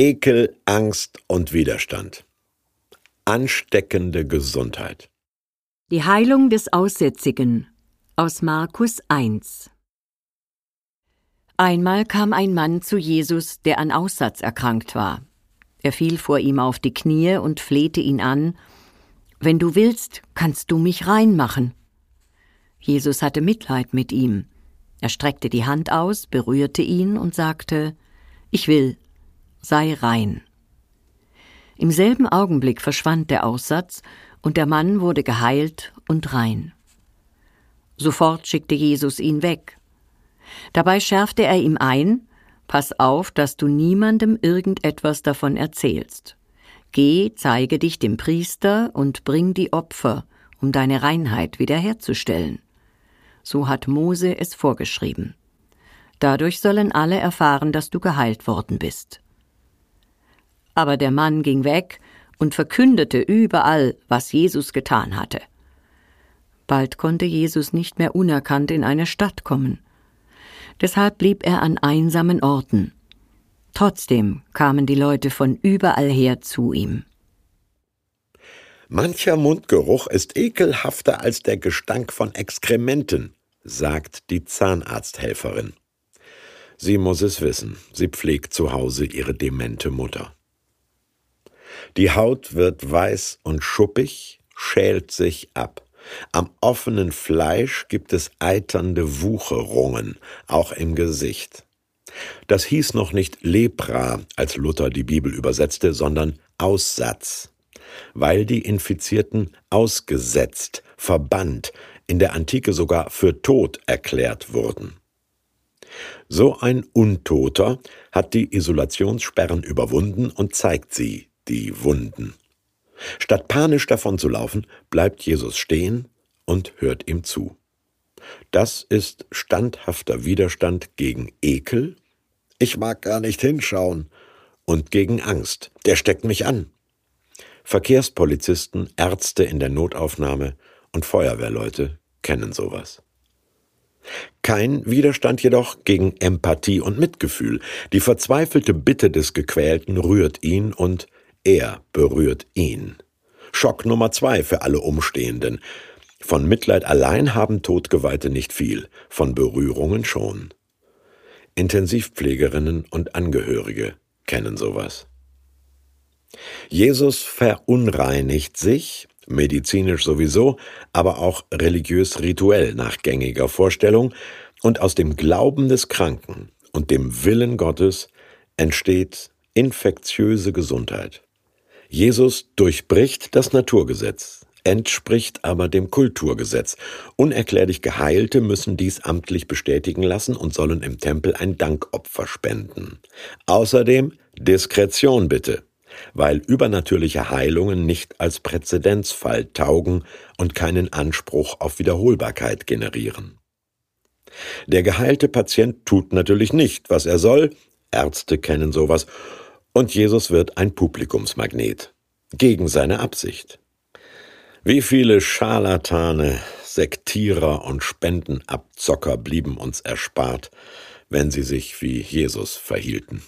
Ekel, Angst und Widerstand. Ansteckende Gesundheit. Die Heilung des Aussätzigen aus Markus 1 Einmal kam ein Mann zu Jesus, der an Aussatz erkrankt war. Er fiel vor ihm auf die Knie und flehte ihn an Wenn du willst, kannst du mich reinmachen. Jesus hatte Mitleid mit ihm. Er streckte die Hand aus, berührte ihn und sagte Ich will, sei rein. Im selben Augenblick verschwand der Aussatz, und der Mann wurde geheilt und rein. Sofort schickte Jesus ihn weg. Dabei schärfte er ihm ein Pass auf, dass du niemandem irgendetwas davon erzählst. Geh, zeige dich dem Priester und bring die Opfer, um deine Reinheit wiederherzustellen. So hat Mose es vorgeschrieben. Dadurch sollen alle erfahren, dass du geheilt worden bist. Aber der Mann ging weg und verkündete überall, was Jesus getan hatte. Bald konnte Jesus nicht mehr unerkannt in eine Stadt kommen. Deshalb blieb er an einsamen Orten. Trotzdem kamen die Leute von überall her zu ihm. Mancher Mundgeruch ist ekelhafter als der Gestank von Exkrementen, sagt die Zahnarzthelferin. Sie muss es wissen, sie pflegt zu Hause ihre demente Mutter. Die Haut wird weiß und schuppig, schält sich ab. Am offenen Fleisch gibt es eiternde Wucherungen, auch im Gesicht. Das hieß noch nicht Lepra, als Luther die Bibel übersetzte, sondern Aussatz, weil die Infizierten ausgesetzt, verbannt, in der Antike sogar für tot erklärt wurden. So ein Untoter hat die Isolationssperren überwunden und zeigt sie die Wunden. Statt panisch davonzulaufen, bleibt Jesus stehen und hört ihm zu. Das ist standhafter Widerstand gegen Ekel, ich mag gar nicht hinschauen, und gegen Angst, der steckt mich an. Verkehrspolizisten, Ärzte in der Notaufnahme und Feuerwehrleute kennen sowas. Kein Widerstand jedoch gegen Empathie und Mitgefühl. Die verzweifelte Bitte des Gequälten rührt ihn und er berührt ihn. Schock Nummer zwei für alle Umstehenden. Von Mitleid allein haben Todgeweihte nicht viel, von Berührungen schon. Intensivpflegerinnen und Angehörige kennen sowas. Jesus verunreinigt sich, medizinisch sowieso, aber auch religiös rituell nach gängiger Vorstellung, und aus dem Glauben des Kranken und dem Willen Gottes entsteht infektiöse Gesundheit. Jesus durchbricht das Naturgesetz, entspricht aber dem Kulturgesetz. Unerklärlich Geheilte müssen dies amtlich bestätigen lassen und sollen im Tempel ein Dankopfer spenden. Außerdem Diskretion bitte, weil übernatürliche Heilungen nicht als Präzedenzfall taugen und keinen Anspruch auf Wiederholbarkeit generieren. Der geheilte Patient tut natürlich nicht, was er soll, Ärzte kennen sowas, und Jesus wird ein Publikumsmagnet. Gegen seine Absicht. Wie viele Scharlatane, Sektierer und Spendenabzocker blieben uns erspart, wenn sie sich wie Jesus verhielten.